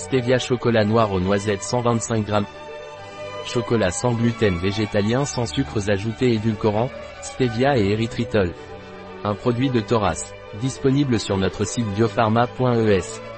Stevia chocolat noir aux noisettes 125 g. Chocolat sans gluten végétalien sans sucres ajoutés édulcorants, stevia et érythritol. Un produit de Thoras. Disponible sur notre site biopharma.es.